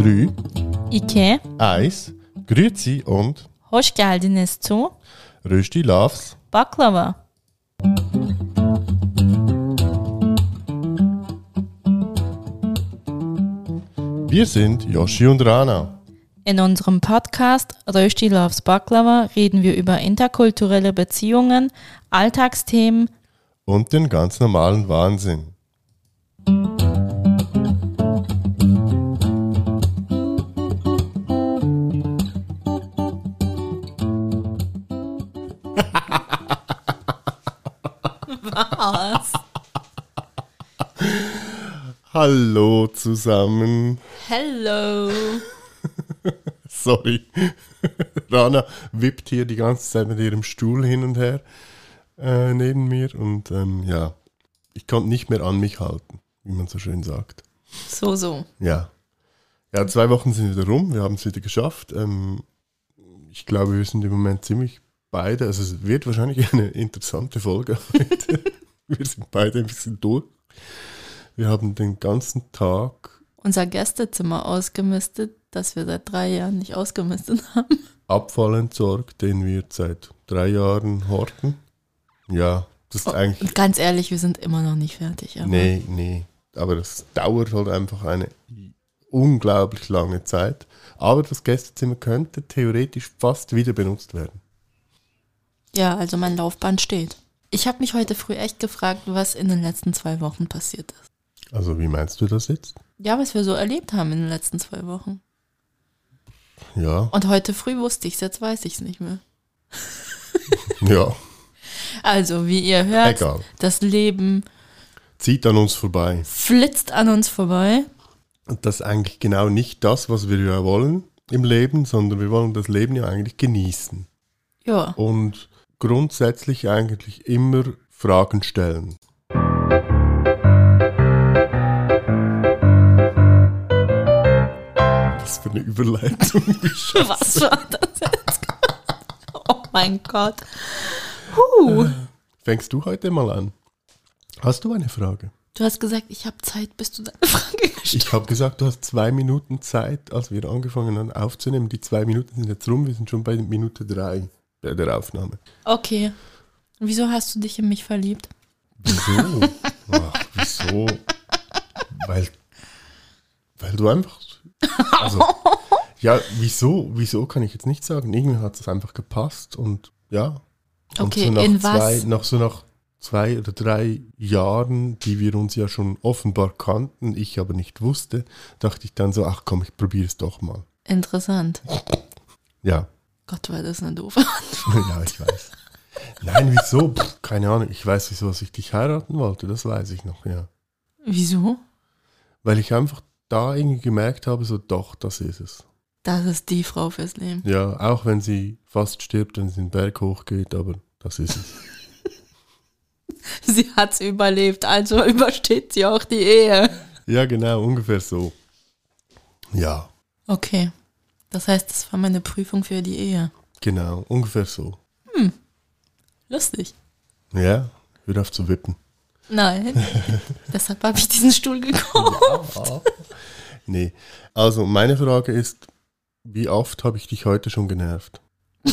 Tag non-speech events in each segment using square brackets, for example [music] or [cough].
3, İki, 1, Grüezi und hoş geldiniz zu Rösti Loves. Baklava. Wir sind Yoshi und Rana. In unserem Podcast Rösti Loves Baklava reden wir über interkulturelle Beziehungen, Alltagsthemen, Und den ganz normalen Wahnsinn. Was? Hallo zusammen. Hello. [laughs] Sorry. Rana wippt hier die ganze Zeit mit ihrem Stuhl hin und her äh, neben mir und ähm, ja, ich konnte nicht mehr an mich halten, wie man so schön sagt. So, so. Ja. Ja, zwei Wochen sind wieder rum, wir haben es wieder geschafft. Ähm, ich glaube, wir sind im Moment ziemlich beide, also es wird wahrscheinlich [laughs] eine interessante Folge heute. [laughs] wir sind beide ein bisschen durch. Wir haben den ganzen Tag Unser Gästezimmer ausgemistet, das wir seit drei Jahren nicht ausgemistet [laughs] haben. Abfall entsorgt, den wir seit drei Jahren horten. Ja, das ist eigentlich. Und ganz ehrlich, wir sind immer noch nicht fertig. Aber Nee, nee. Aber das dauert halt einfach eine unglaublich lange Zeit. Aber das Gästezimmer könnte theoretisch fast wieder benutzt werden. Ja, also mein Laufband steht. Ich habe mich heute früh echt gefragt, was in den letzten zwei Wochen passiert ist. Also wie meinst du das jetzt? Ja, was wir so erlebt haben in den letzten zwei Wochen. Ja, Und heute früh wusste ich es, jetzt weiß ich es nicht mehr. [laughs] ja, Also, wie ihr hört, egal. das Leben Zieht an uns vorbei. flitzt an uns vorbei. Und das ist eigentlich genau nicht das, was wir ja wollen im Leben, sondern wir wollen das Leben ja eigentlich genießen. Ja, Und grundsätzlich eigentlich immer Fragen stellen. Was für eine Überleitung. [laughs] Was war das jetzt? oh mein Gott. Huh. Fängst du heute mal an? Hast du eine Frage? Du hast gesagt, ich habe Zeit, bis du deine Frage gestellt Ich habe gesagt, du hast zwei Minuten Zeit, als wir angefangen haben aufzunehmen. Die zwei Minuten sind jetzt rum, wir sind schon bei Minute drei bei der Aufnahme. Okay. Wieso hast du dich in mich verliebt? Wieso? [laughs] Ach, wieso? Weil, weil du einfach. Also, [laughs] ja, wieso? Wieso kann ich jetzt nicht sagen? Irgendwie hat es einfach gepasst und ja. Und Okay, so nach in zwei, was? nach so nach zwei oder drei Jahren, die wir uns ja schon offenbar kannten, ich aber nicht wusste, dachte ich dann so, ach komm, ich probiere es doch mal. Interessant. Ja, Gott, war das eine doofe [laughs] ja, ich weiß. Nein, wieso? Pff, keine Ahnung. Ich weiß, wieso dass ich dich heiraten wollte. Das weiß ich noch, ja. Wieso? Weil ich einfach da irgendwie gemerkt habe, so doch, das ist es. Das ist die Frau fürs Leben. Ja, auch wenn sie fast stirbt, wenn sie den Berg hochgeht, aber das ist es. [laughs] Sie hat's überlebt, also [laughs] übersteht sie auch die Ehe. Ja, genau, ungefähr so. Ja, Okay. Das heißt, das war meine Prüfung für die Ehe. genau, ungefähr so. Lustig. Ja, hör auf zu wippen. Nein. [laughs] Deshalb habe ich diesen Stuhl gekauft. Nee, also meine Frage ist, wie oft habe ich dich heute schon genervt? [laughs]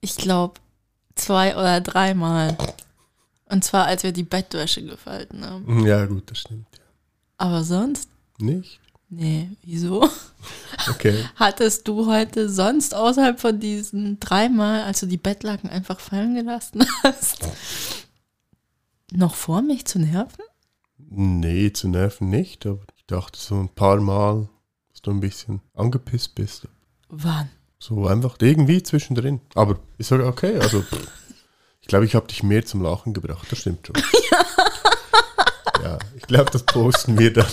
Ich glaube, zwei oder dreimal. Und zwar, als wir die Bettwäsche gefalten haben. Ja, gut, das stimmt. Ja. Aber sonst? Nicht? Nee, wieso? Okay. [laughs] Hattest du heute sonst außerhalb von diesen dreimal, als du die Bettlaken einfach fallen gelassen hast, [laughs] noch vor mich zu nerven? Nee, zu nerven nicht, aber ich dachte so ein paar Mal, dass du ein bisschen angepisst bist. Wann? So einfach irgendwie zwischendrin. Aber ist sogar okay. Also pff, [laughs] ich glaube, ich habe dich mehr zum Lachen gebracht. Das stimmt schon. Ja, ich glaube, das posten wir dann.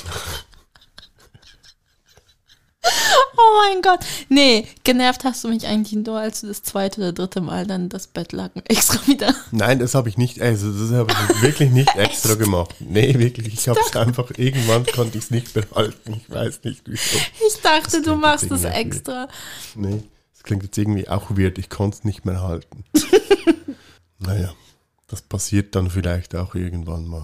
Oh mein Gott. Nee, genervt hast du mich eigentlich nur, als du das zweite oder dritte Mal dann das Bettlaken [laughs] extra wieder. Nein, das habe ich nicht, also das habe ich wirklich nicht [laughs] extra gemacht. Nee, wirklich. Ich habe es einfach, irgendwann konnte ich es nicht behalten. Ich weiß nicht wieso. Ich dachte, du machst irgendwie extra. Nee, das klingt jetzt irgendwie auch weird. Ich konnte es nicht mehr halten. [laughs] naja, das passiert dann vielleicht auch irgendwann mal.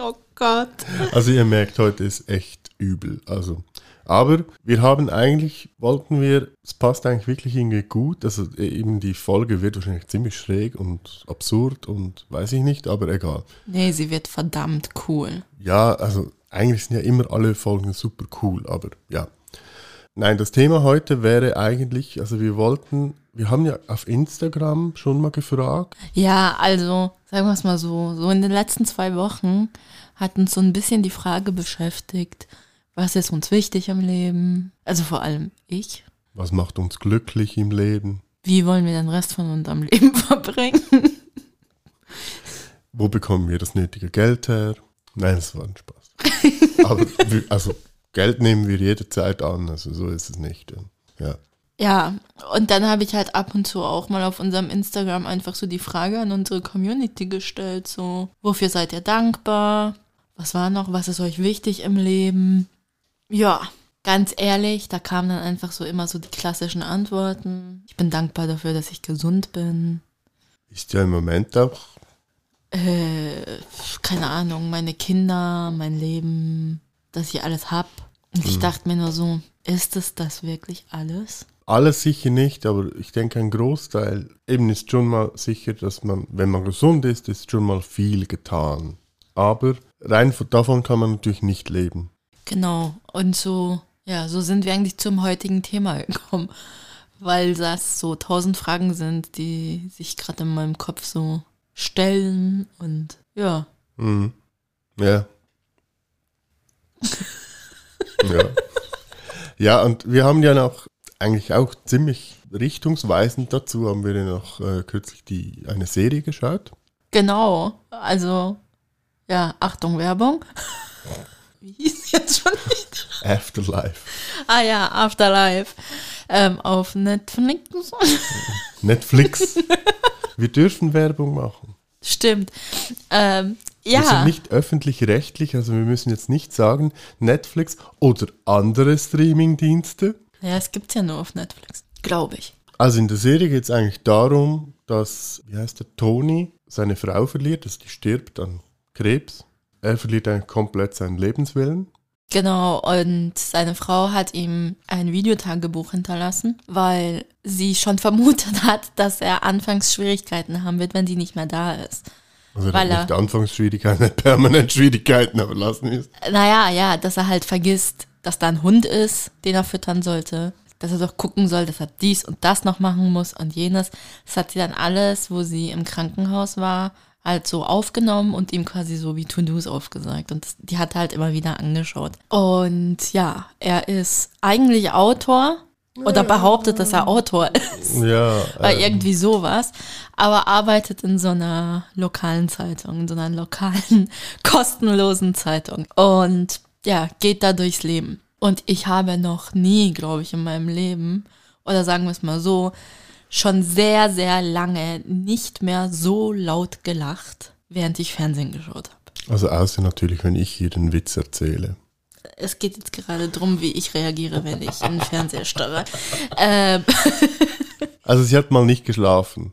Oh Gott. Also ihr merkt, heute ist echt übel. Also, aber wir haben eigentlich, wollten wir, es passt eigentlich wirklich irgendwie gut. Also eben die Folge wird wahrscheinlich ziemlich schräg und absurd und weiß ich nicht, aber egal. Nee, sie wird verdammt cool. Ja, also eigentlich sind ja immer alle Folgen super cool, aber ja. Nein, das Thema heute wäre eigentlich, also wir wollten, wir haben ja auf Instagram schon mal gefragt. Ja, also, sagen wir es mal so, so in den letzten zwei Wochen hat uns so ein bisschen die Frage beschäftigt, was ist uns wichtig im Leben? Also vor allem ich. Was macht uns glücklich im Leben? Wie wollen wir den Rest von unserem [laughs] Leben verbringen? Wo bekommen wir das nötige Geld her? Nein, das war ein Spaß. [laughs] Aber also Geld nehmen wir jederzeit an, also so ist es nicht. Ja. Ja, und dann habe ich halt ab und zu auch mal auf unserem Instagram einfach so die Frage an unsere Community gestellt, so, wofür seid ihr dankbar? Was war noch, was ist euch wichtig im Leben? Ja, ganz ehrlich, da kamen dann einfach so immer so die klassischen Antworten. Ich bin dankbar dafür, dass ich gesund bin. Ist ja im Moment auch. Äh, keine Ahnung, meine Kinder, mein Leben, dass ich alles hab. Und ich dachte mir nur so, ist es das wirklich alles? Alles sicher nicht, aber ich denke, ein Großteil eben ist schon mal sicher, dass man, wenn man gesund ist, ist schon mal viel getan. Aber rein von- davon kann man natürlich nicht leben. Genau. Und so, ja, so sind wir eigentlich zum heutigen Thema gekommen. Weil das so tausend Fragen sind, die sich gerade in meinem Kopf so stellen. Und ja, Mhm. Ja. [laughs] ja. Ja, und wir haben ja noch eigentlich auch ziemlich richtungsweisend dazu, haben wir ja noch äh, kürzlich die, eine Serie geschaut. genau. Also, ja, Achtung, Werbung. [laughs] Wie hieß jetzt schon wieder? Afterlife. Ah ja, Afterlife. Ähm, auf Netflix. Netflix. wir dürfen Werbung machen. Stimmt. Ähm, Wir sind ja, nicht öffentlich-rechtlich, also wir müssen jetzt nicht sagen Netflix oder andere Streaming-Dienste. ja, es gibt's ja nur auf Netflix. Glaube ich. Also in der Serie geht es eigentlich darum, dass, wie heißt der, Tony seine Frau verliert, dass die stirbt an Krebs. Er verliert eigentlich komplett seinen Lebenswillen. Genau, und seine Frau hat ihm ein Videotagebuch hinterlassen, weil sie schon [laughs] vermutet hat, dass er anfangs Schwierigkeiten haben wird, wenn die nicht mehr da ist. Also Weil er- nicht Anfangsschwierigkeiten, [laughs] er permanent Schwierigkeiten, aber lassen es. Naja, ja, dass er halt vergisst, dass da ein Hund ist, den er füttern sollte, dass er doch gucken soll, dass er dies und das noch machen muss und jenes. Das hat sie dann alles, wo sie im Krankenhaus war, halt so aufgenommen und ihm quasi so wie To-Dos aufgesagt. Und das, die hat er halt immer wieder angeschaut. Und ja, er ist eigentlich Autor oder behauptet, dass er Autor [laughs] ist. Ja, Oder äh, irgendwie sowas. Aber arbeitet in so einer lokalen Zeitung, in so einer lokalen, [laughs] kostenlosen Zeitung. Und ja, geht da durchs Leben. Und ich habe noch nie, glaube ich, in meinem Leben, oder sagen wir es mal so, schon sehr, sehr lange nicht mehr so laut gelacht, während ich Fernsehen geschaut habe. also außer natürlich, wenn ich hier den Witz erzähle. Es geht jetzt gerade drum, wie ich reagiere, wenn ich in den Fernseher starre. Ähm, [laughs] Also sie hat mal nicht geschlafen.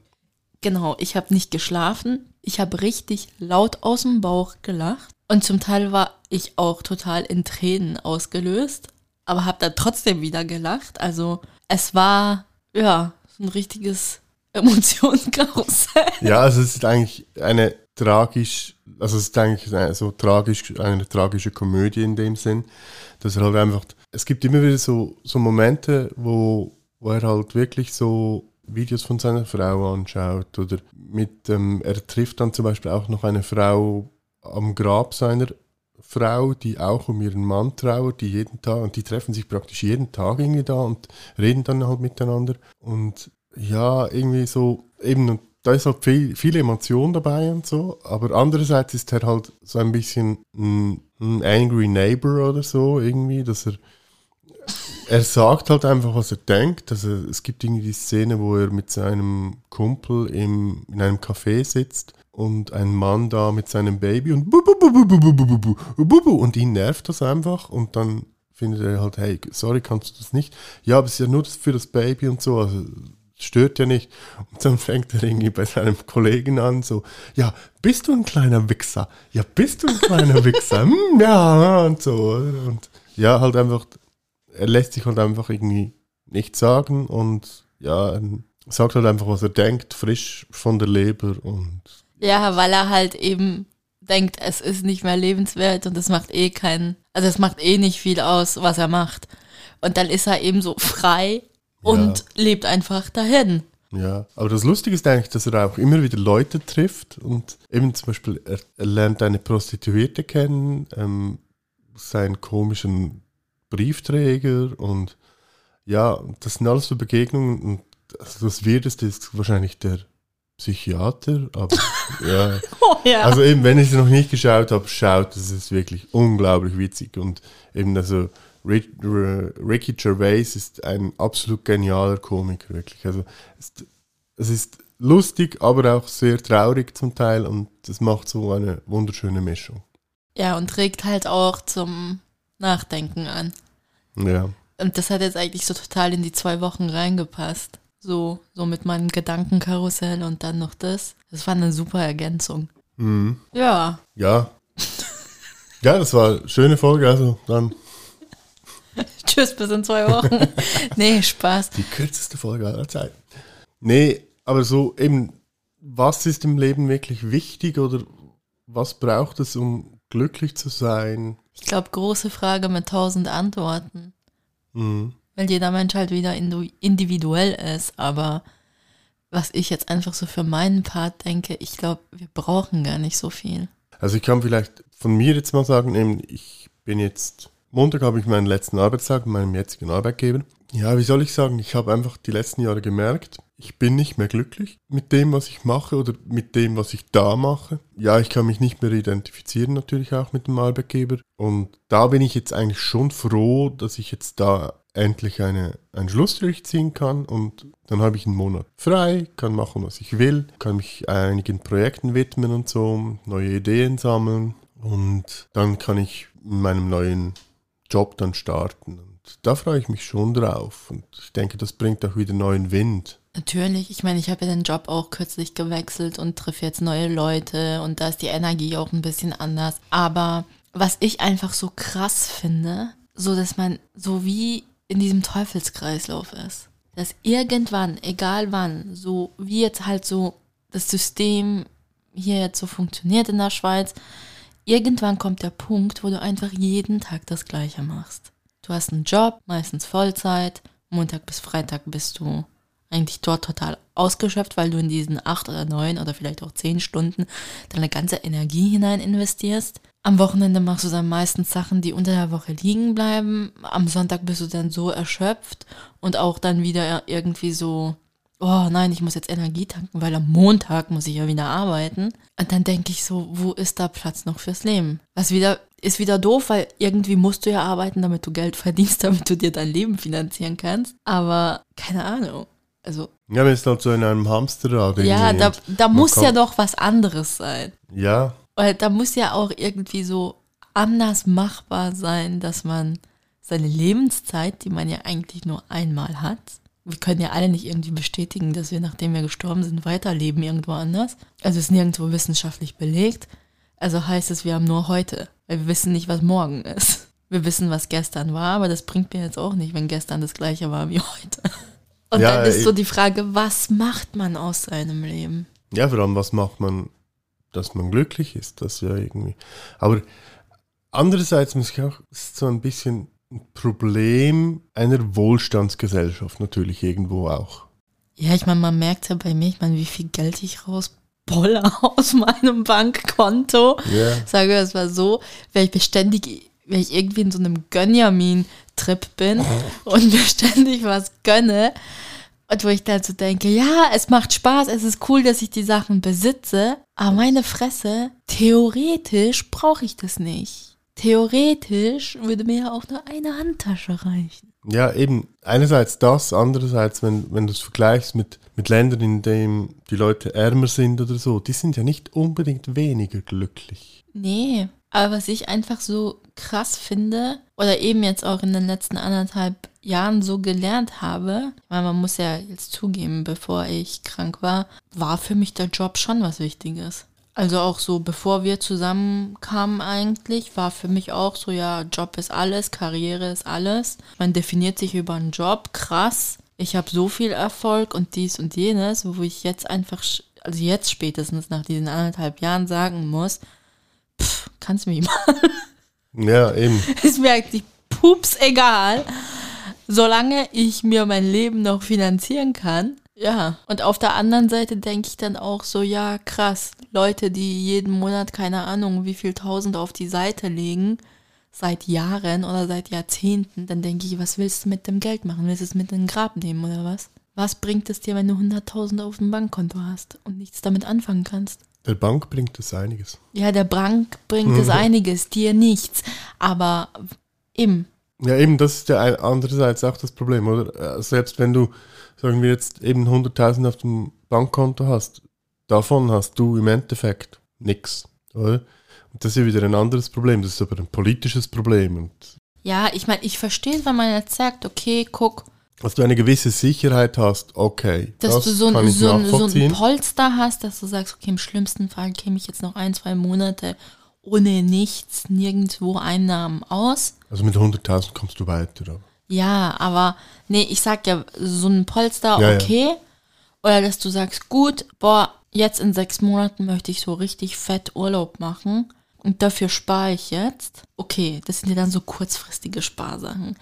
Genau, ich habe nicht geschlafen. Ich habe richtig laut aus dem Bauch gelacht. Und zum Teil war ich auch total in Tränen ausgelöst, aber habe dann trotzdem wieder gelacht. Also es war, ja, ein richtiges [laughs] Emotionskarussell. Ja, also es ist eigentlich eine tragisch, also es ist eigentlich so tragisch, eine tragische Komödie in dem Sinn, dass er halt einfach, es gibt immer wieder so, so Momente, wo, wo er halt wirklich so Videos von seiner Frau anschaut oder mit, ähm, er trifft dann zum Beispiel auch noch eine Frau am Grab seiner Frau, die auch um ihren Mann trauert, die jeden Tag, und die treffen sich praktisch jeden Tag irgendwie da und reden dann halt miteinander. Und ja, irgendwie so, eben, da ist halt viel, viel Emotion dabei und so, aber andererseits ist er halt so ein bisschen ein, ein angry neighbor oder so, irgendwie, dass er, er sagt halt einfach, was er denkt. Also es gibt irgendwie die Szene, wo er mit seinem Kumpel im, in einem Café sitzt und ein Mann da mit seinem Baby und und ihn nervt das einfach und dann findet er halt, hey, sorry, kannst du das nicht? Ja, aber es ist ja nur für das Baby und so, also stört ja nicht. Und dann fängt er irgendwie bei seinem Kollegen an, so, ja, bist du ein kleiner Wichser? Ja, bist du ein kleiner Wichser? Hm, ja, und so. Und ja, halt einfach, er lässt sich halt einfach irgendwie nichts sagen und ja, sagt halt einfach, was er denkt, frisch von der Leber und ja, weil er halt eben denkt, es ist nicht mehr lebenswert und es macht eh keinen, also es macht eh nicht viel aus, was er macht. Und dann ist er eben so frei und ja. lebt einfach dahin. Ja, aber das Lustige ist eigentlich, dass er auch immer wieder Leute trifft und eben zum Beispiel, er, er lernt eine Prostituierte kennen, ähm, seinen komischen Briefträger und ja, das sind alles so Begegnungen und also das Weirdeste ist wahrscheinlich der Psychiater, aber [laughs] ja. Oh, ja. Also eben, wenn ich es noch nicht geschaut habe, schaut, das ist wirklich unglaublich witzig und eben also Rick, Ricky Gervais ist ein absolut genialer Komiker, wirklich. Also es, es ist lustig, aber auch sehr traurig zum Teil und das macht so eine wunderschöne Mischung. Ja, und regt halt auch zum Nachdenken an. Ja. Und das hat jetzt eigentlich so total in die zwei Wochen reingepasst. So, so mit meinem Gedankenkarussell und dann noch das. Das war eine super Ergänzung. Mhm. Ja. Ja. ja, das war eine schöne Folge, also dann. [laughs] Tschüss, bis in zwei Wochen. [laughs] nee, Spaß. Die kürzeste Folge aller Zeiten. Nee, aber so eben, was ist im Leben wirklich wichtig oder was braucht es, um glücklich zu sein? Ich glaube, große Frage mit tausend Antworten. Mhm. Weil jeder Mensch halt wieder individuell ist. Aber was ich jetzt einfach so für meinen Part denke, ich glaube, wir brauchen gar nicht so viel. Also ich kann vielleicht von mir jetzt mal sagen, eben, ich bin jetzt, Montag habe ich meinen letzten Arbeitstag mit meinem jetzigen Arbeitgeber. Ja, wie soll ich sagen, ich habe einfach die letzten Jahre gemerkt, ich bin nicht mehr glücklich mit dem, was ich mache oder mit dem, was ich da mache. Ja, ich kann mich nicht mehr identifizieren, natürlich auch mit dem Arbeitgeber. Und da bin ich jetzt eigentlich schon froh, dass ich jetzt da endlich eine, einen Schlussstrich ziehen kann und dann habe ich einen Monat frei, kann machen, was ich will, kann mich einigen Projekten widmen und so, neue Ideen sammeln und dann kann ich in meinem neuen Job dann starten. Und da freue ich mich schon drauf und ich denke, das bringt auch wieder neuen Wind. Natürlich, ich meine, ich habe ja den Job auch kürzlich gewechselt und treffe jetzt neue Leute und da ist die Energie auch ein bisschen anders. Aber was ich einfach so krass finde, so dass man so wie in diesem Teufelskreislauf ist. Dass irgendwann, egal wann, so wie jetzt halt so das System hier jetzt so funktioniert in der Schweiz, irgendwann kommt der Punkt, wo du einfach jeden Tag das Gleiche machst. Du hast einen Job, meistens Vollzeit, Montag bis Freitag bist du eigentlich dort total ausgeschöpft, weil du in diesen acht oder neun oder vielleicht auch zehn Stunden deine ganze Energie hinein investierst. Am Wochenende machst du dann meistens Sachen, die unter der Woche liegen bleiben. Am Sonntag bist du dann so erschöpft und auch dann wieder irgendwie so, oh nein, ich muss jetzt Energie tanken, weil am Montag muss ich ja wieder arbeiten. Und dann denke ich so, wo ist da Platz noch fürs Leben? Was wieder ist wieder doof, weil irgendwie musst du ja arbeiten, damit du Geld [laughs] verdienst, damit du dir dein Leben finanzieren kannst. Aber keine Ahnung. Also. Ja, wir sind halt so in einem Hamsterrad. Ja, da, da muss ja doch was anderes sein. Ja, weil da muss ja auch irgendwie so anders machbar sein, dass man seine Lebenszeit, die man ja eigentlich nur einmal hat, wir können ja alle nicht irgendwie bestätigen, dass wir, nachdem wir gestorben sind, weiterleben irgendwo anders. Also ist nirgendwo wissenschaftlich belegt. Also heißt es, wir haben nur heute, weil wir wissen nicht, was morgen ist. Wir wissen, was gestern war, aber das bringt mir jetzt auch nicht, wenn gestern das gleiche war wie heute. Und ja, dann ist so die Frage, was macht man aus seinem Leben? Ja, vor allem, was macht man dass man glücklich ist, das ja irgendwie. Aber andererseits muss ich auch, ist so ein bisschen ein Problem einer Wohlstandsgesellschaft natürlich irgendwo auch. Ja, ich meine, man merkt ja bei mir, ich meine, wie viel Geld ich rausbolle [laughs] aus meinem Bankkonto. Yeah. Sage, es war so, wenn ich beständig, wenn ich irgendwie in so einem Gönjamin-Trip bin und mir ständig was gönne, und wo ich dann so denke, ja, es macht Spaß, es ist cool, dass ich die Sachen besitze, aber meine Fresse, theoretisch brauche ich das nicht. Theoretisch würde mir ja auch nur eine Handtasche reichen. Ja, eben. Einerseits das, andererseits, wenn, wenn du es vergleichst mit, mit Ländern, in denen die Leute ärmer sind oder so, die sind ja nicht unbedingt weniger glücklich. Nee, Aber was ich einfach so krass finde, oder eben jetzt auch in den letzten anderthalb Jahren so gelernt habe, weil man muss ja jetzt zugeben, bevor ich krank war, war für mich der Job schon was Wichtiges. Also auch so, bevor wir zusammenkamen eigentlich, war für mich auch so, ja, Job ist alles, Karriere ist alles. Man definiert sich über einen Job, krass. Ich habe so viel Erfolg und dies und jenes, wo ich jetzt einfach, also jetzt spätestens nach diesen anderthalb Jahren sagen muss, pff, kannst du mich [laughs] mal. Ja, eben. Ist mir eigentlich pups egal, solange ich mir mein Leben noch finanzieren kann. Ja, und auf der anderen Seite denke ich dann auch so, ja, krass, Leute, die jeden Monat keine Ahnung, wie viel tausend auf die Seite legen, seit Jahren oder seit Jahrzehnten, dann denke ich, was willst du mit dem Geld machen? Willst du es mit in Grab nehmen oder was? Was bringt es dir, wenn du 100.000 auf dem Bankkonto hast und nichts damit anfangen kannst? Der Bank bringt es einiges. Ja, der Bank bringt es einiges, dir nichts. Aber im. Ja, eben, das ist ja ein- andererseits auch das Problem, oder? Äh, Selbst wenn du, sagen wir jetzt, eben 100.000 auf dem Bankkonto hast, davon hast du im Endeffekt nichts, oder? Und das ist ja wieder ein anderes Problem, das ist aber ein politisches Problem. Und Ja, ich meine, ich verstehe, wenn man jetzt sagt, okay, guck, dass du eine gewisse Sicherheit hast, okay, dass das du so ein, so, ein, so ein. Polster hast, dass du sagst, okay, im schlimmsten Fall käme ich jetzt noch ein, zwei Monate ohne nichts, nirgendwo Einnahmen aus. also mit 100.000 kommst du weiter. Aber. Ja, aber nee, ich sag ja, so ein Polster, Ja, ja. okay. Oder dass du sagst, gut, boah, jetzt in sechs Monaten möchte ich so richtig fett Urlaub machen und dafür spare ich jetzt. Okay, das sind ja dann so kurzfristige Sparsachen.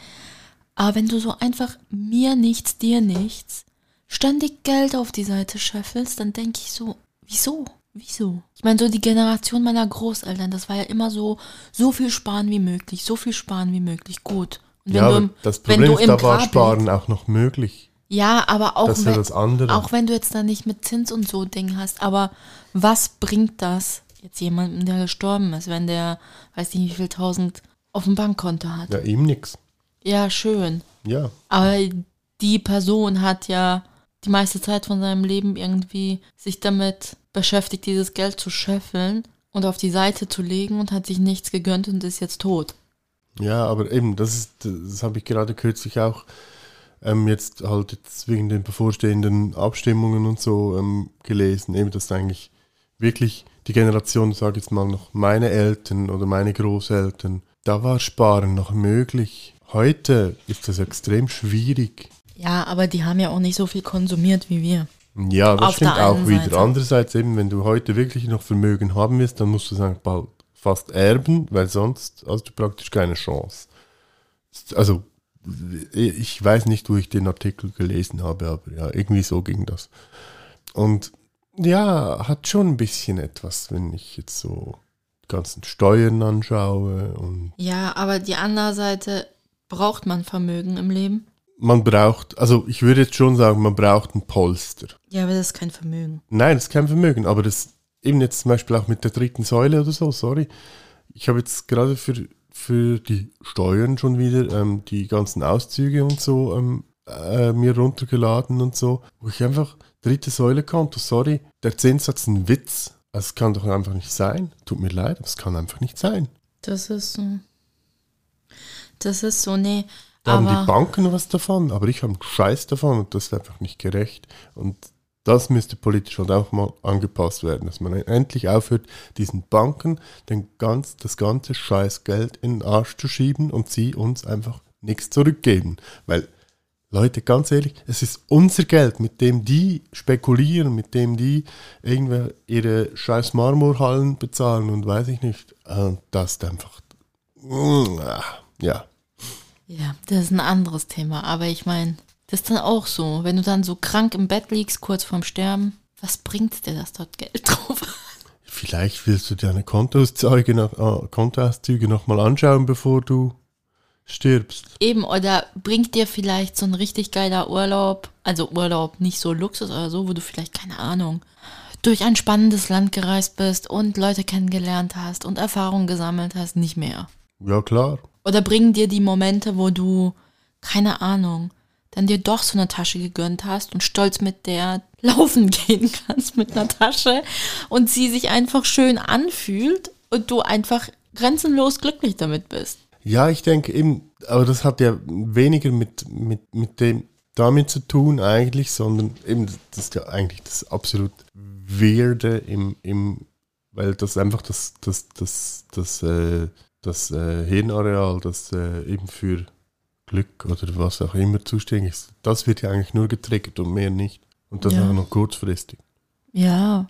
Aber wenn du so einfach mir nichts, dir nichts, ständig Geld auf die Seite scheffelst, dann denke ich so, wieso? Wieso? Ich meine, so die Generation meiner Großeltern, das war ja immer so, so viel sparen wie möglich, so viel sparen wie möglich, gut. Und Ja, aber im- das wenn Problem du ist, im da war Sparen auch noch möglich. ja, aber auch ja wenn, andere. auch wenn du jetzt da nicht mit Zins und so Ding hast, aber was bringt das jetzt jemandem, der gestorben ist, wenn der, weiß nicht wie viel tausend auf dem Bankkonto hat? Ja, ihm nix. Ja, schön. Ja. Aber die Person hat ja die meiste Zeit von seinem Leben irgendwie sich damit beschäftigt, dieses Geld zu scheffeln und auf die Seite zu legen und hat sich nichts gegönnt und ist jetzt tot. Ja, aber eben, das ist, das habe ich gerade kürzlich auch ähm, jetzt halt jetzt wegen den bevorstehenden Abstimmungen und so ähm, gelesen, eben, dass eigentlich wirklich die Generation, sage ich jetzt mal noch meine Eltern oder meine Großeltern, da war Sparen noch möglich. Heute ist das extrem schwierig. Ja, aber die haben ja auch nicht so viel konsumiert wie wir. Ja, das Auf stimmt der auch einen wieder. Seite. Andererseits eben, wenn du heute wirklich noch Vermögen haben wirst, dann musst du sagen, bald fast erben, weil sonst hast du praktisch keine Chance. Also, ich weiß nicht, wo ich den Artikel gelesen habe, aber ja, irgendwie so ging das. Und ja, hat schon ein bisschen etwas, wenn ich jetzt so die ganzen Steuern anschaue und Ja, aber die andere Seite braucht man Vermögen im Leben. man braucht, also ich würde jetzt schon sagen, man braucht ein Polster. Ja, aber das ist kein Vermögen. Nein, das ist kein Vermögen, aber das eben jetzt zum Beispiel auch mit der dritten Säule oder so, sorry. Ich habe jetzt gerade für, für die Steuern schon wieder ähm, die ganzen Auszüge und so ähm, äh, mir runtergeladen und so, wo ich einfach dritte Säule Konto, sorry, der Zinssatz ist ein Witz. Also es kann doch einfach nicht sein. Tut mir leid, aber es kann einfach nicht sein. Das ist so. Das ist so, nee. Da haben die Banken was davon, aber ich habe einen Scheiß davon und das ist einfach nicht gerecht. Und das müsste politisch halt auch mal angepasst werden, dass man endlich aufhört, diesen Banken den ganz, das ganze Scheißgeld in den Arsch zu schieben und sie uns einfach nichts zurückgeben. Weil, Leute, ganz ehrlich, es ist unser Geld, mit dem die spekulieren, mit dem die irgendwer ihre scheiß Marmorhallen bezahlen und weiß ich nicht. Und das ist einfach, ja. Ja, das ist ein anderes Thema. Aber ich meine, das ist dann auch so. Wenn du dann so krank im Bett liegst, kurz vorm Sterben, was bringt dir das dort Geld drauf? [laughs] Vielleicht willst du deine Kontoauszüge noch, äh, Kontoauszüge noch mal anschauen, bevor du stirbst. Eben, oder bringt dir vielleicht so ein richtig geiler Urlaub, also Urlaub, nicht so Luxus oder so, wo du vielleicht, keine Ahnung, durch ein spannendes Land gereist bist und Leute kennengelernt hast und Erfahrungen gesammelt hast, nicht mehr. Ja, klar. Oder bringen dir die Momente, wo du, keine Ahnung, dann dir doch so eine Tasche gegönnt hast und stolz mit der [laughs] laufen gehen kannst mit einer Tasche und sie sich einfach schön anfühlt und du einfach grenzenlos glücklich damit bist. Ja, ich denke eben, aber das hat ja weniger mit, mit, mit dem damit zu tun eigentlich, sondern eben, das ist ja eigentlich das absolut Weirde im, im weil das einfach das, das, das, das, äh, das äh, Hirnareal, das äh, eben für Glück oder was auch immer zuständig ist, das wird ja eigentlich nur getriggert und mehr nicht. Und das Ja. auch noch kurzfristig. Ja.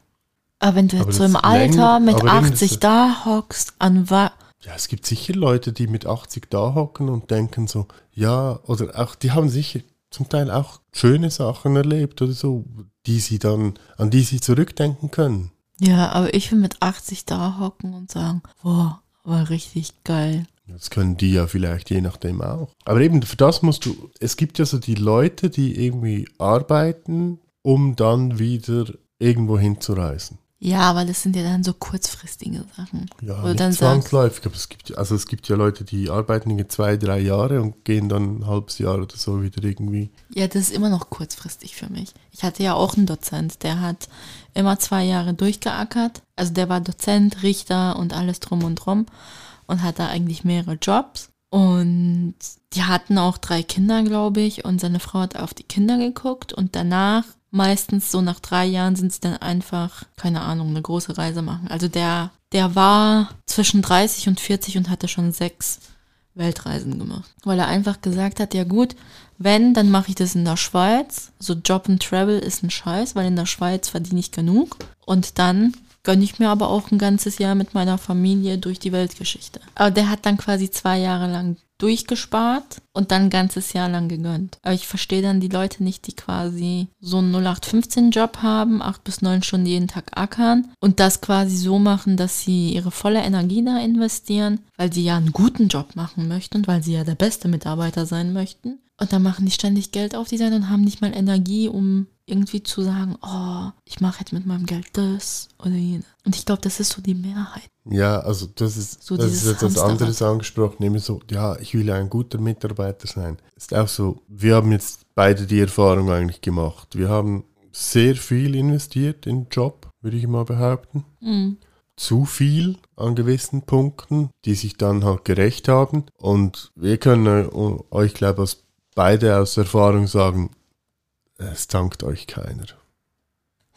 Aber wenn du Aber jetzt so im Alter länger- mit aber eben 80 das- da hockst, an wa Ja, es gibt sicher Leute, die mit 80 da hocken und denken so, ja, oder auch, die haben sicher zum Teil auch schöne Sachen erlebt oder so, die sie dann, an die sie zurückdenken können. Ja, aber ich will mit 80 da hocken und sagen, boah, war richtig geil. Das können die ja vielleicht je nachdem auch. Aber eben für das musst du, es gibt ja so die Leute, die irgendwie arbeiten, um dann wieder irgendwo hinzureisen. Ja, aber das sind ja dann so kurzfristige Sachen. Ja, du nicht dann zwangsläufig, aber es gibt, also es gibt ja Leute, die arbeiten irgendwie zwei, drei Jahre und gehen dann ein halbes Jahr oder so wieder irgendwie. ja, das ist immer noch kurzfristig für mich. Ich hatte ja auch einen Dozent, der hat immer zwei Jahre durchgeackert. Also der war Dozent, Richter und alles drum und drum und hatte eigentlich mehrere Jobs. Und die hatten auch drei Kinder, glaube ich, und seine Frau hat auf die Kinder geguckt und danach, meistens so nach drei Jahren, sind sie dann einfach, keine Ahnung, eine große Reise machen. Also der, der war zwischen 30 und 40 und hatte schon sechs Weltreisen gemacht. Weil er einfach gesagt hat, ja gut, wenn, dann mache ich das in der Schweiz. So Job and Travel ist ein Scheiß, weil in der Schweiz verdiene ich genug. Und dann gönne ich mir aber auch ein ganzes Jahr mit meiner Familie durch die Weltgeschichte. Aber der hat dann quasi zwei Jahre lang durchgespart und dann ein ganzes Jahr lang gegönnt. Aber ich verstehe dann die Leute nicht, die quasi so einen 0815-Job haben, acht bis neun Stunden jeden Tag ackern und das quasi so machen, dass sie ihre volle Energie da investieren, weil sie ja einen guten Job machen möchten und weil sie ja der beste Mitarbeiter sein möchten. Und dann machen die ständig Geld auf die Seite und haben nicht mal Energie, um irgendwie zu sagen, oh, ich mache jetzt mit meinem Geld das oder jenes. Und ich glaube, das ist so die Mehrheit. Ja, also das ist, So das ist etwas Hamsterrad. anderes angesprochen, immer so, ja, ich will ja ein guter Mitarbeiter sein. Ist auch so, wir haben jetzt beide die Erfahrung eigentlich gemacht. Wir haben sehr viel investiert in den Job, würde ich mal behaupten. Mhm. Zu viel an gewissen Punkten, die sich dann halt gerecht haben. Und wir können äh, euch, glaube ich, beide aus Erfahrung sagen, es dankt euch keiner.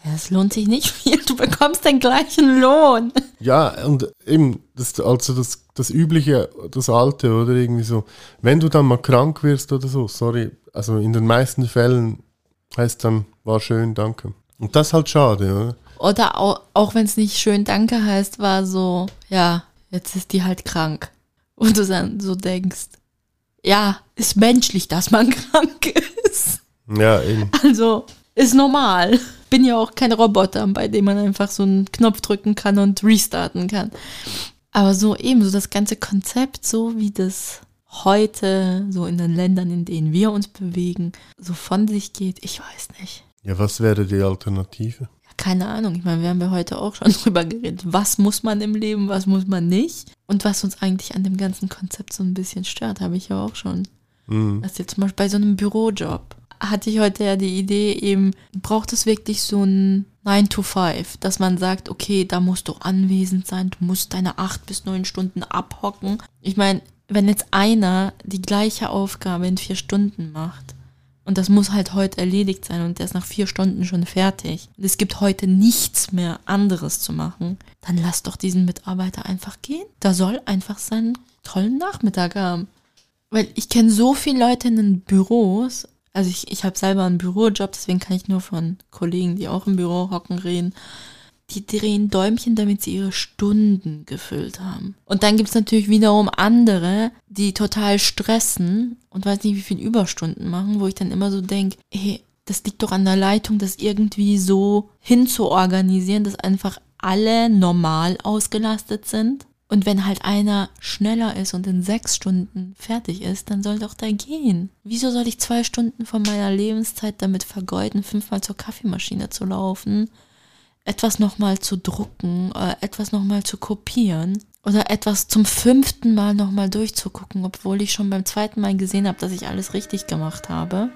Ja, es lohnt sich nicht viel. Du bekommst den gleichen Lohn. Ja, und eben, das, also das, das Übliche, das Alte, oder irgendwie so, wenn du dann mal krank wirst oder so, sorry, also in den meisten Fällen heißt dann, war schön, danke. Und das ist halt schade, oder? Oder auch, auch wenn es nicht schön Danke heißt, war so, ja, jetzt ist die halt krank. Und du dann so denkst, ja, ist menschlich, dass man [laughs] krank ist. Ja, eben. Also, ist normal. Bin ja auch kein Roboter, bei dem man einfach so einen Knopf drücken kann und restarten kann. Aber so eben, so das ganze Konzept, so wie das heute so in den Ländern, in denen wir uns bewegen, so von sich geht, ich weiß nicht. Ja, was wäre die Alternative? Ja, keine Ahnung. Ich meine, wir haben ja heute auch schon [laughs] drüber geredet. Was muss man im Leben, was muss man nicht? Und was uns eigentlich an dem ganzen Konzept so ein bisschen stört, habe ich ja auch schon. Hm. Das ist jetzt zum Beispiel bei so einem Bürojob. Hatte ich heute ja die Idee, eben, braucht es wirklich so ein 9 to 5, dass man sagt, okay, da musst du anwesend sein, du musst deine 8 bis 9 Stunden abhocken. Ich meine, wenn jetzt einer die gleiche Aufgabe in vier Stunden macht, und das muss halt heute erledigt sein und der ist nach vier Stunden schon fertig. Und es gibt heute nichts mehr anderes zu machen. Dann lass doch diesen Mitarbeiter einfach gehen. Da soll einfach seinen tollen Nachmittag haben. Weil ich kenne so viele Leute in den Büros. Also ich, ich habe selber einen Bürojob, deswegen kann ich nur von Kollegen, die auch im Büro hocken, reden. Die drehen Däumchen, damit sie ihre Stunden gefüllt haben. Und dann gibt's natürlich wiederum andere, die total stressen und weiß nicht, wie viel Überstunden machen, wo ich dann immer so denke, hey, das liegt doch an der Leitung, das irgendwie so hinzuorganisieren, dass einfach alle normal ausgelastet sind. Und wenn halt einer schneller ist und in sechs Stunden fertig ist, dann soll doch der gehen. Wieso soll ich zwei Stunden von meiner Lebenszeit damit vergeuden, fünfmal zur Kaffeemaschine zu laufen, etwas nochmal zu drucken, äh, etwas nochmal zu kopieren oder etwas zum fünften Mal nochmal durchzugucken, obwohl ich schon beim zweiten Mal gesehen habe, dass ich alles richtig gemacht habe?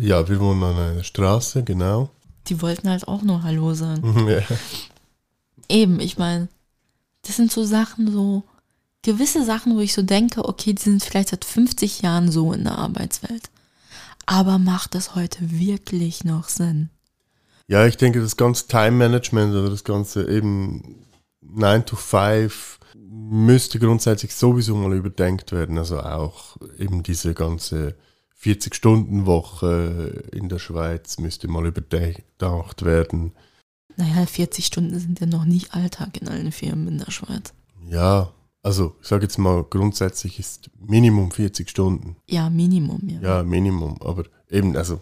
Ja, wir wohnen an einer Straße, genau. Die wollten halt auch nur Hallo sagen. Ja. Eben, ich meine, das sind so Sachen, so gewisse Sachen, wo ich so denke, okay, die sind vielleicht seit 50 Jahren so in der Arbeitswelt. Aber macht das heute wirklich noch Sinn? Ja, ich denke, das ganze Time-Management oder das ganze eben 9 to 5 müsste grundsätzlich sowieso mal überdenkt werden. Also auch eben diese ganze 40-Stunden-Woche in der Schweiz müsste mal überdacht werden. Naja, 40 Stunden sind ja noch nicht Alltag in allen Firmen in der Schweiz. Ja, also ich sage jetzt mal, grundsätzlich ist Minimum 40 Stunden. Ja, Minimum, ja. Ja, Minimum. Aber eben, also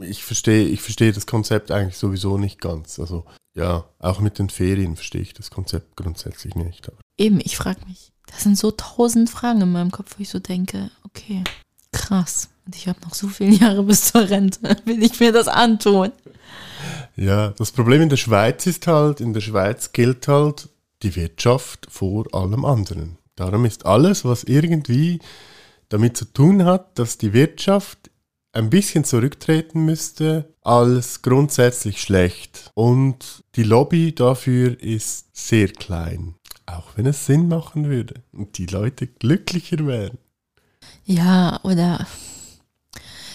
ich verstehe, ich verstehe das Konzept eigentlich sowieso nicht ganz. Also ja, auch mit den Ferien verstehe ich das Konzept grundsätzlich nicht. Eben, ich frage mich. Das sind so tausend Fragen in meinem Kopf, wo ich so denke, okay, krass. Und ich habe noch so viele Jahre bis zur Rente. [laughs] Will ich mir das antun? Ja, das Problem in der Schweiz ist halt, in der Schweiz gilt halt die Wirtschaft vor allem anderen. Darum ist alles, was irgendwie damit zu tun hat, dass die Wirtschaft ein bisschen zurücktreten müsste, als grundsätzlich schlecht. Und die Lobby dafür ist sehr klein. Auch wenn es Sinn machen würde und die Leute glücklicher wären. Ja, oder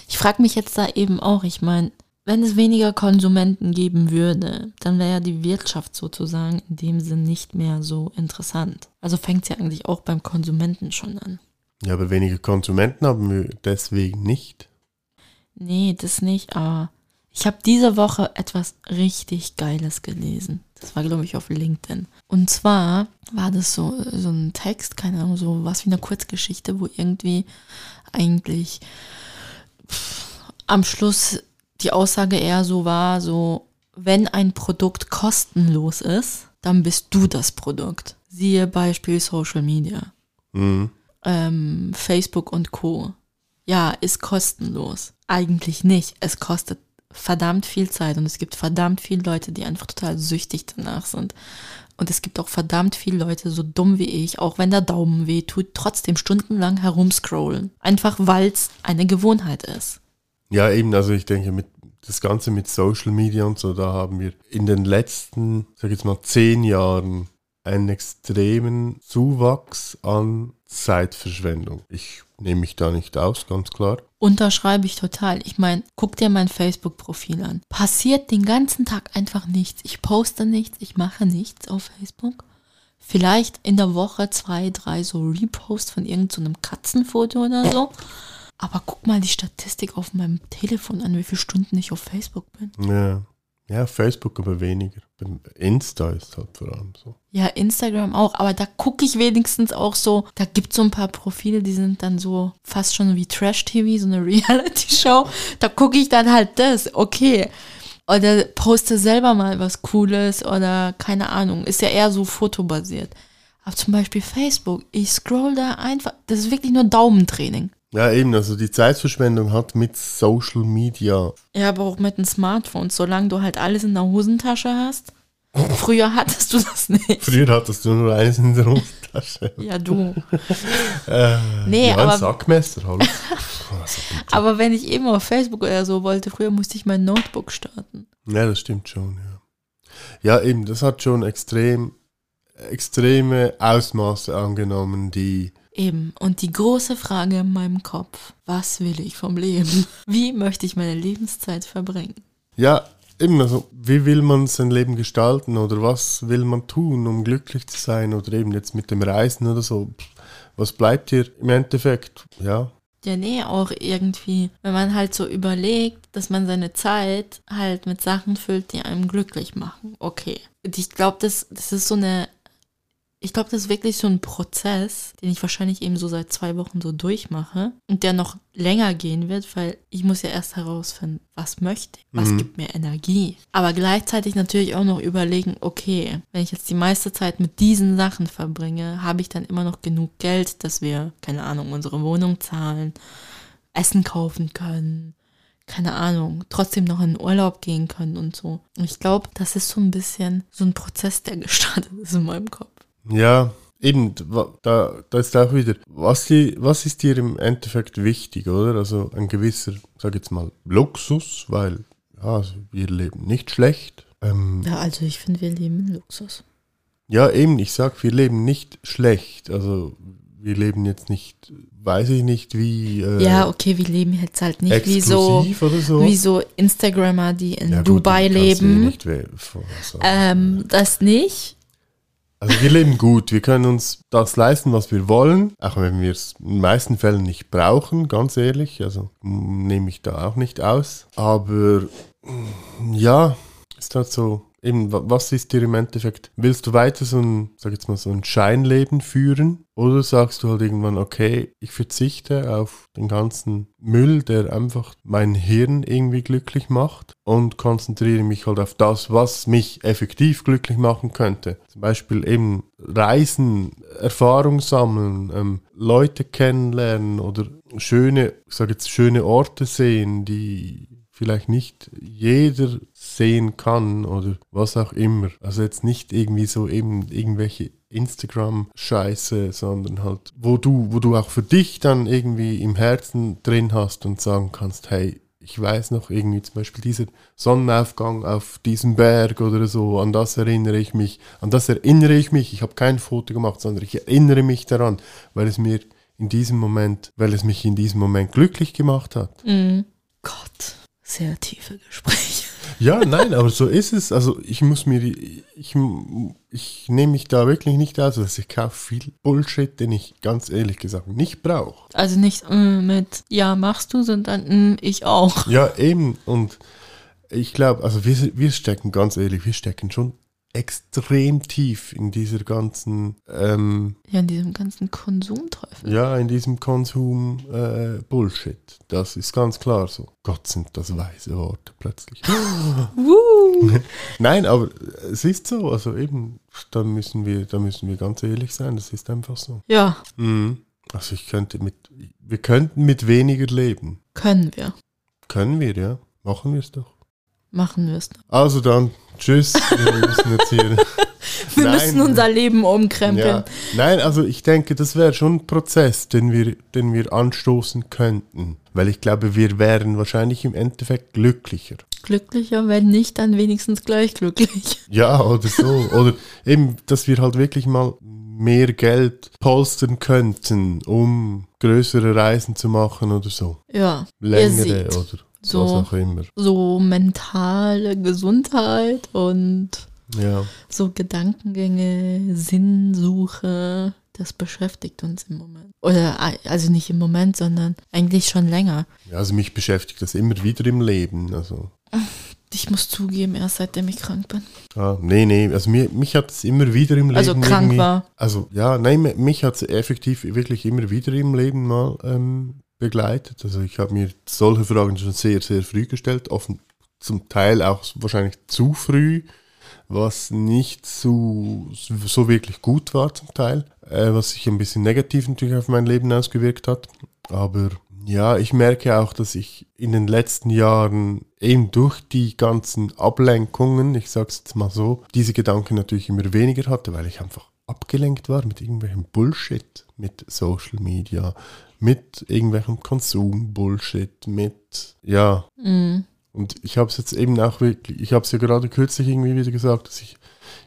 ich frage mich jetzt da eben auch, ich meine, wenn es weniger Konsumenten geben würde, dann wäre ja die Wirtschaft sozusagen in dem Sinn nicht mehr so interessant. Also fängt es ja eigentlich auch beim Konsumenten schon an. Ja, aber weniger Konsumenten haben wir deswegen nicht. Nee, das nicht, aber ich habe diese Woche etwas richtig Geiles gelesen. Das war, glaube ich, auf LinkedIn. Und zwar war das so, so ein Text, keine Ahnung, so was wie eine Kurzgeschichte, wo irgendwie eigentlich pff, am Schluss die Aussage eher so war, so, wenn ein Produkt kostenlos ist, dann bist du das Produkt. Siehe Beispiel Social Media. Mhm. Ähm, Facebook und Co. Ja, ist kostenlos. Eigentlich nicht. Es kostet verdammt viel Zeit und es gibt verdammt viele Leute, die einfach total süchtig danach sind. Und es gibt auch verdammt viele Leute, so dumm wie ich, auch wenn der Daumen weh tut, trotzdem stundenlang herumscrollen. Einfach weil es eine Gewohnheit ist. Ja, eben, also ich denke, mit das Ganze mit Social Media und so, da haben wir in den letzten, sag ich jetzt mal, zehn Jahren einen extremen Zuwachs an Zeitverschwendung. Ich nehme mich da nicht aus, ganz klar. Unterschreibe ich total. Ich meine, guck dir mein Facebook-Profil an. Passiert den ganzen Tag einfach nichts. Ich poste nichts, ich mache nichts auf Facebook. Vielleicht in der Woche zwei, drei so Reposts von irgendeinem so Katzenfoto oder so. Aber guck mal die Statistik auf meinem Telefon an, wie viele Stunden ich auf Facebook bin. Ja. Ja, Facebook aber weniger. Insta ist halt vor allem so. Ja, Instagram auch, aber da gucke ich wenigstens auch so, da gibt es so ein paar Profile, die sind dann so fast schon wie Trash-TV, so eine [laughs] Reality-Show. Da gucke ich dann halt das, okay. Oder poste selber mal was Cooles oder keine Ahnung. Ist ja eher so fotobasiert. Aber zum Beispiel Facebook, ich scroll da einfach, das ist wirklich nur Daumentraining. Ja, eben, also die Zeitverschwendung hat mit Social Media. Ja, aber auch mit den Smartphones, solange du halt alles in der Hosentasche hast. Früher hattest du das nicht. Früher hattest du nur eines in der Hosentasche. Ja, du. [laughs] Äh, Nee, ja, aber- ein Sackmesser, hallo. [laughs] Aber wenn ich eben auf Facebook oder so wollte, früher musste ich mein Notebook starten. ja, das stimmt schon, ja. Ja, eben, das hat schon extrem, extreme Ausmaße angenommen, die Eben. Und die große Frage in meinem Kopf, was will ich vom Leben? [laughs] Wie möchte ich meine Lebenszeit verbringen? Ja, eben, also wie will man sein Leben gestalten oder was will man tun, um glücklich zu sein oder eben jetzt mit dem Reisen oder so. Was bleibt dir im Endeffekt? Ja, Ja, nee, auch irgendwie, wenn man halt so überlegt, dass man seine Zeit halt mit Sachen füllt, die einem glücklich machen. Okay. Und ich glaube, das, das ist so eine, ich glaube, das ist wirklich so ein Prozess, den ich wahrscheinlich eben so seit zwei Wochen so durchmache und der noch länger gehen wird, weil ich muss ja erst herausfinden, was möchte ich, was Mhm. gibt mir Energie. Aber gleichzeitig natürlich auch noch überlegen, okay, wenn ich jetzt die meiste Zeit mit diesen Sachen verbringe, habe ich dann immer noch genug Geld, dass wir, keine Ahnung, unsere Wohnung zahlen, Essen kaufen können, keine Ahnung, trotzdem noch in den Urlaub gehen können und so. Und ich glaube, das ist so ein bisschen so ein Prozess, der [laughs] gestartet ist in meinem Kopf. Ja, eben, da, da ist auch wieder, was, die, was ist dir im Endeffekt wichtig, oder? Also ein gewisser, sag jetzt mal, Luxus, weil ja, also wir leben nicht schlecht. Ähm, Ja, also ich finde, wir leben in Luxus. ja, eben, ich sag, wir leben nicht schlecht. Also wir leben jetzt nicht, weiß ich nicht, wie äh, ja, okay, wir leben jetzt halt nicht wie so, so. wie so Instagrammer, die in Ja, gut, Dubai du eh leben. Nicht we- voraussagen. Ähm, das nicht. Also wir leben gut, wir können uns das leisten, was wir wollen, auch wenn wir es in den meisten Fällen nicht brauchen, ganz ehrlich. Also nehme ich da auch nicht aus. Aber ja, ist halt so. Eben, wa- was ist dir im Endeffekt? Willst du weiter so ein, sag jetzt mal, so ein Scheinleben führen? Oder sagst du halt irgendwann, okay, ich verzichte auf den ganzen Müll, der einfach mein Hirn irgendwie glücklich macht und konzentriere mich halt auf das, was mich effektiv glücklich machen könnte. Zum Beispiel eben Reisen, Erfahrung sammeln, ähm, Leute kennenlernen oder schöne, ich sage jetzt schöne Orte sehen, die vielleicht nicht jeder sehen kann oder was auch immer. Also jetzt nicht irgendwie so eben irgendwelche Instagram-Scheiße, sondern halt, wo du, wo du auch für dich dann irgendwie im Herzen drin hast und sagen kannst, hey, ich weiß noch irgendwie zum Beispiel dieser Sonnenaufgang auf diesem Berg oder so, an das erinnere ich mich, an das erinnere ich mich, ich habe kein Foto gemacht, sondern ich erinnere mich daran, weil es mir in diesem Moment, weil es mich in diesem Moment glücklich gemacht hat. Mhm. Gott, sehr tiefe Gespräche. Ja, nein, aber so ist es. Also ich muss mir, die- ich, ich nehme mich da wirklich nicht aus, dass ich kaufe viel Bullshit, den ich ganz ehrlich gesagt nicht brauche. Also nicht äh, mit Ja, machst du, sondern äh, ich auch. Ja, eben. Und ich glaube, also wir, wir stecken, ganz ehrlich, wir stecken schon extrem tief in dieser ganzen, ähm, Ja, in diesem ganzen Konsumteufel. ja, in diesem Konsum äh, Bullshit. Das ist ganz klar so. Gott sind das weise Worte plötzlich. [gasps] [laughs] Nein, aber es ist so, also eben, da müssen wir, da müssen wir ganz ehrlich sein, das ist einfach so. Ja, Mhm. Also ich könnte mit, wir könnten mit weniger leben. können wir. Können wir, ja. Machen wir es doch. Machen wir es. Also dann, tschüss. Wir müssen jetzt hier. [laughs] Wir Nein. müssen unser Leben umkrempeln. Ja. Nein, also ich denke, das wäre schon ein Prozess, den wir, den wir anstoßen könnten. Weil ich glaube, wir wären wahrscheinlich im Endeffekt glücklicher. Glücklicher, wenn nicht, dann wenigstens gleich glücklich. [laughs] Ja, oder so. oder eben, dass wir halt wirklich mal mehr Geld polstern könnten, um größere Reisen zu machen oder so. Ja, Längere oder so- so mentale Gesundheit und Ja. so Gedankengänge, Sinnsuche, das beschäftigt uns im Moment. Oder also nicht im Moment, sondern eigentlich schon länger. ja, also mich beschäftigt das immer wieder im Leben. Also, Ich muss zugeben, erst seitdem ich krank bin. ah, nee, nee, also mir, mich hat es immer wieder im Leben. Also krank war. Also ja, nein, mi- mich hat es effektiv wirklich immer wieder im Leben mal ähm, begleitet. Also ich habe mir solche Fragen schon sehr, sehr früh gestellt, offen, zum Teil auch wahrscheinlich zu früh, was nicht so, so wirklich gut war zum Teil, äh, was sich ein bisschen negativ natürlich auf mein Leben ausgewirkt hat. Aber ja, ich merke auch, dass ich in den letzten Jahren eben durch die ganzen Ablenkungen, ich sag's jetzt mal so, diese Gedanken natürlich immer weniger hatte, weil ich einfach abgelenkt war mit irgendwelchem Bullshit, mit Social Media, mit irgendwelchem Konsum-Bullshit, mit, ja, Mhm. und ich habe es jetzt eben auch wirklich, ich habe es ja gerade kürzlich irgendwie wieder gesagt, dass ich,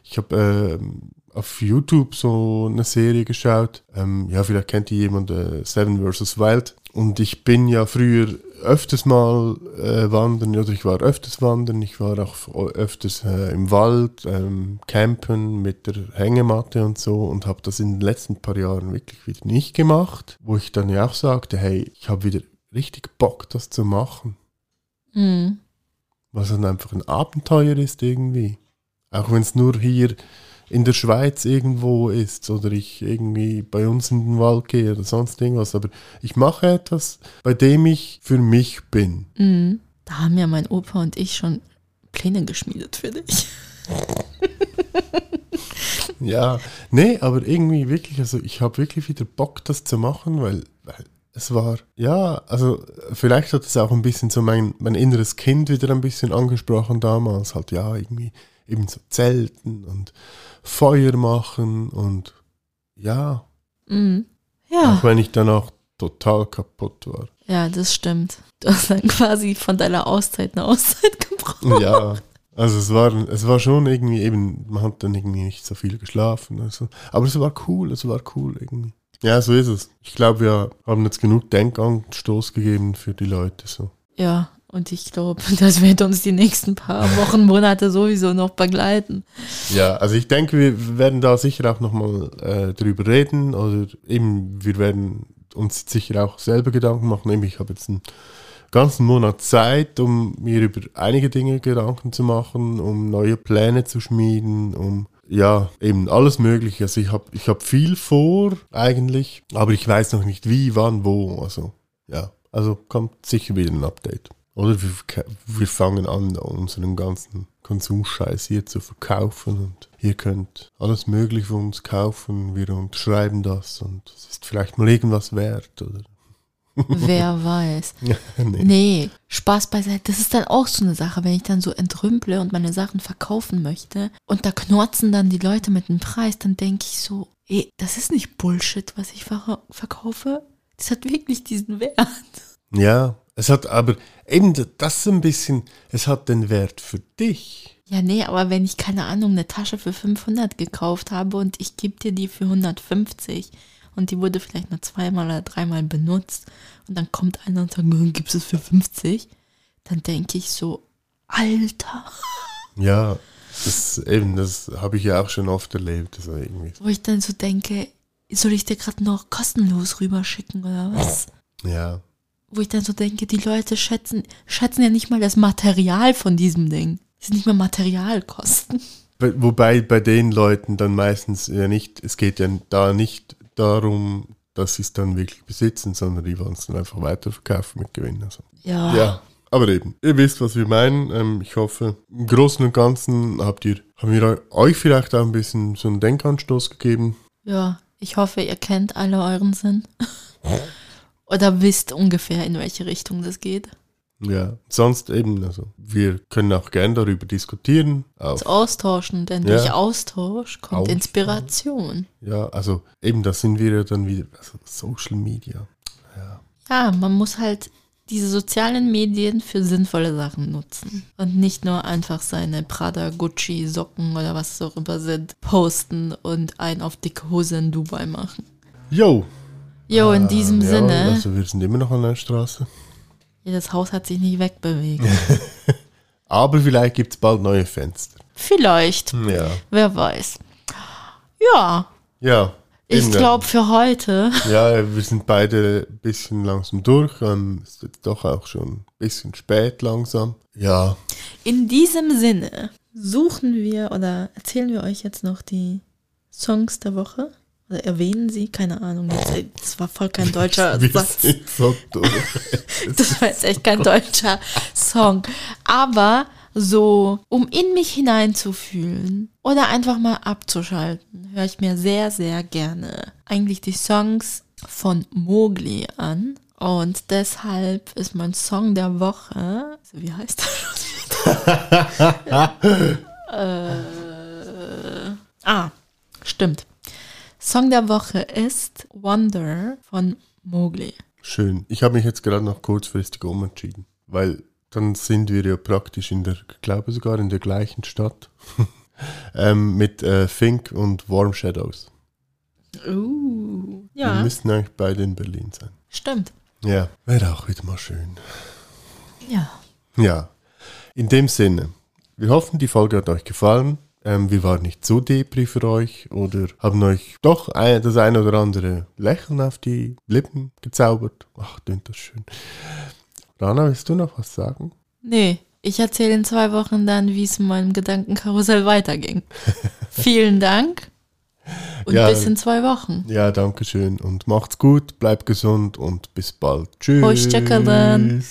ich habe ähm, auf YouTube so eine Serie geschaut. Ähm, ja, vielleicht kennt die jemand, äh, Seven vs. Wild. Und ich bin ja früher öfters mal äh, wandern, oder ich war öfters wandern, ich war auch öfters äh, im Wald, ähm, campen mit der Hängematte und so und habe das in den letzten paar Jahren wirklich wieder nicht gemacht, wo ich dann ja auch sagte, hey, ich habe wieder richtig Bock, das zu machen Mhm. was dann einfach ein Abenteuer ist irgendwie. Auch wenn es nur hier in der Schweiz irgendwo ist oder ich irgendwie bei uns in den Wald gehe oder sonst irgendwas. Aber ich mache etwas, bei dem ich für mich bin. Mhm. Da haben ja mein Opa und ich schon Pläne geschmiedet für dich. [laughs] Ja, nee, aber irgendwie wirklich, also ich habe wirklich wieder Bock, das zu machen, weil, weil es war, ja, also vielleicht hat es auch ein bisschen so mein, mein inneres Kind wieder ein bisschen angesprochen damals, halt ja, irgendwie eben so Zelten und Feuer machen und ja, Mhm. Ja. auch wenn ich danach total kaputt war. Ja, das stimmt. Du hast dann quasi von deiner Auszeit eine Auszeit [laughs] gebraucht. auch. Ja, also es war, es war schon irgendwie eben, man hat dann irgendwie nicht so viel geschlafen. Also, aber es war cool, es war cool irgendwie. Ja, so ist es. Ich glaube, wir haben jetzt genug Denkanstoß gegeben für die Leute. So. Ja, und ich glaube, [laughs] das wird uns die nächsten paar Wochen, Monate sowieso noch begleiten. Ja, also ich denke, wir werden da sicher auch nochmal äh, drüber reden oder eben, wir werden uns sicher auch selber Gedanken machen. Eben, ich habe jetzt einen ganzen Monat Zeit, um mir über einige Dinge Gedanken zu machen, um neue Pläne zu schmieden, um ja, eben alles Mögliche. Also ich habe ich hab viel vor eigentlich, aber ich weiß noch nicht wie, wann, wo. Also ja, also kommt sicher wieder ein Update. Oder wir, wir fangen an, unseren ganzen Konsumscheiß hier zu verkaufen und ihr könnt alles Mögliche von uns kaufen. Wir unterschreiben das und es ist vielleicht mal irgendwas wert. Oder [laughs] Wer weiß. nee. Nee, Spaß beiseite. Das ist dann auch so eine Sache, wenn ich dann so entrümple und meine Sachen verkaufen möchte und da knorzen dann die Leute mit dem Preis, dann denke ich so, ey, das ist nicht Bullshit, was ich ver verkaufe. Das hat wirklich diesen Wert. Ja, es hat aber eben das ein bisschen, es hat den Wert für dich. Ja, nee, aber wenn ich, keine Ahnung, eine Tasche für 500 gekauft habe und ich gebe dir die für 150 und die wurde vielleicht nur zweimal oder dreimal benutzt und dann kommt einer und sagt, gibt es für 50? Dann denke ich so, Alter. [laughs] Ja, das eben, das habe ich ja auch schon oft erlebt. Also irgendwie. Wo ich dann so denke, soll ich dir gerade noch kostenlos rüberschicken oder was? Ja. Wo ich dann so denke, die Leute schätzen, schätzen ja nicht mal das Material von diesem Ding. Das sind nicht mal Materialkosten. Wobei bei den Leuten dann meistens ja nicht, es geht ja da nicht darum, dass sie es dann wirklich besitzen, sondern die wollen es dann einfach weiterverkaufen mit Gewinn. Also. Ja. Ja, aber eben, ihr wisst, was wir meinen. Ähm, ich hoffe, im Großen und Ganzen habt ihr, haben wir euch vielleicht auch ein bisschen so einen Denkanstoß gegeben. Ja, ich hoffe, ihr kennt alle euren Sinn. [laughs] Oder wisst ungefähr, in welche Richtung das geht. Ja, sonst eben, also wir können auch gern darüber diskutieren. Auf, austauschen, denn Ja. durch Austausch kommt Austausch. Inspiration. ja, also eben, da sind wir ja dann wieder, also Social Media. Ja, man muss halt diese sozialen Medien für sinnvolle Sachen nutzen. Und nicht nur einfach seine Prada, Gucci, Socken oder was auch immer sind, posten und ein auf dicke Hose in Dubai machen. Jo! Jo, in diesem ja, Sinne, Also wir sind immer noch an der Straße. ja, das Haus hat sich nicht wegbewegt. [laughs] Aber vielleicht gibt es bald neue Fenster. Vielleicht, Ja. wer weiß. Ja, Ja. ich glaube für heute. [laughs] Ja, wir sind beide ein bisschen langsam durch. Ähm, ist jetzt doch auch schon ein bisschen spät langsam. Ja. In diesem Sinne suchen wir oder erzählen wir euch jetzt noch die Songs der Woche. Erwähnen sie, keine Ahnung. Äh, Das war voll kein deutscher [laughs] Satz. so. [laughs] Das war jetzt echt kein deutscher Song. Aber so, um in mich hineinzufühlen oder einfach mal abzuschalten, höre ich mir sehr, sehr gerne eigentlich die Songs von Mowgli an. Und deshalb ist mein Song der Woche, also wie heißt das? [laughs] äh, ah, stimmt. Song der Woche ist Wonder von Mowgli. Schön. Ich habe mich jetzt gerade noch kurzfristig umentschieden, weil dann sind wir ja praktisch in der, ich glaube sogar in der gleichen Stadt. [laughs] ähm, mit äh, Fink und Warm Shadows. Uh, Wir ja, müssten eigentlich beide in Berlin sein. stimmt. Ja, wäre auch wieder mal schön. Ja. Ja, in dem Sinne, wir hoffen, die Folge hat euch gefallen. Ähm, wir waren nicht so depri für euch oder haben euch doch ein, das eine oder andere Lächeln auf die Lippen gezaubert. Ach, klingt das schön. Rana, willst du noch was sagen? Nee, ich erzähle in zwei Wochen dann, wie es in meinem Gedankenkarussell weiterging. [laughs] Vielen Dank und Ja. bis in zwei Wochen. Ja, danke schön und macht's gut, bleibt gesund und bis bald. Tschüss. Hoşça kalın.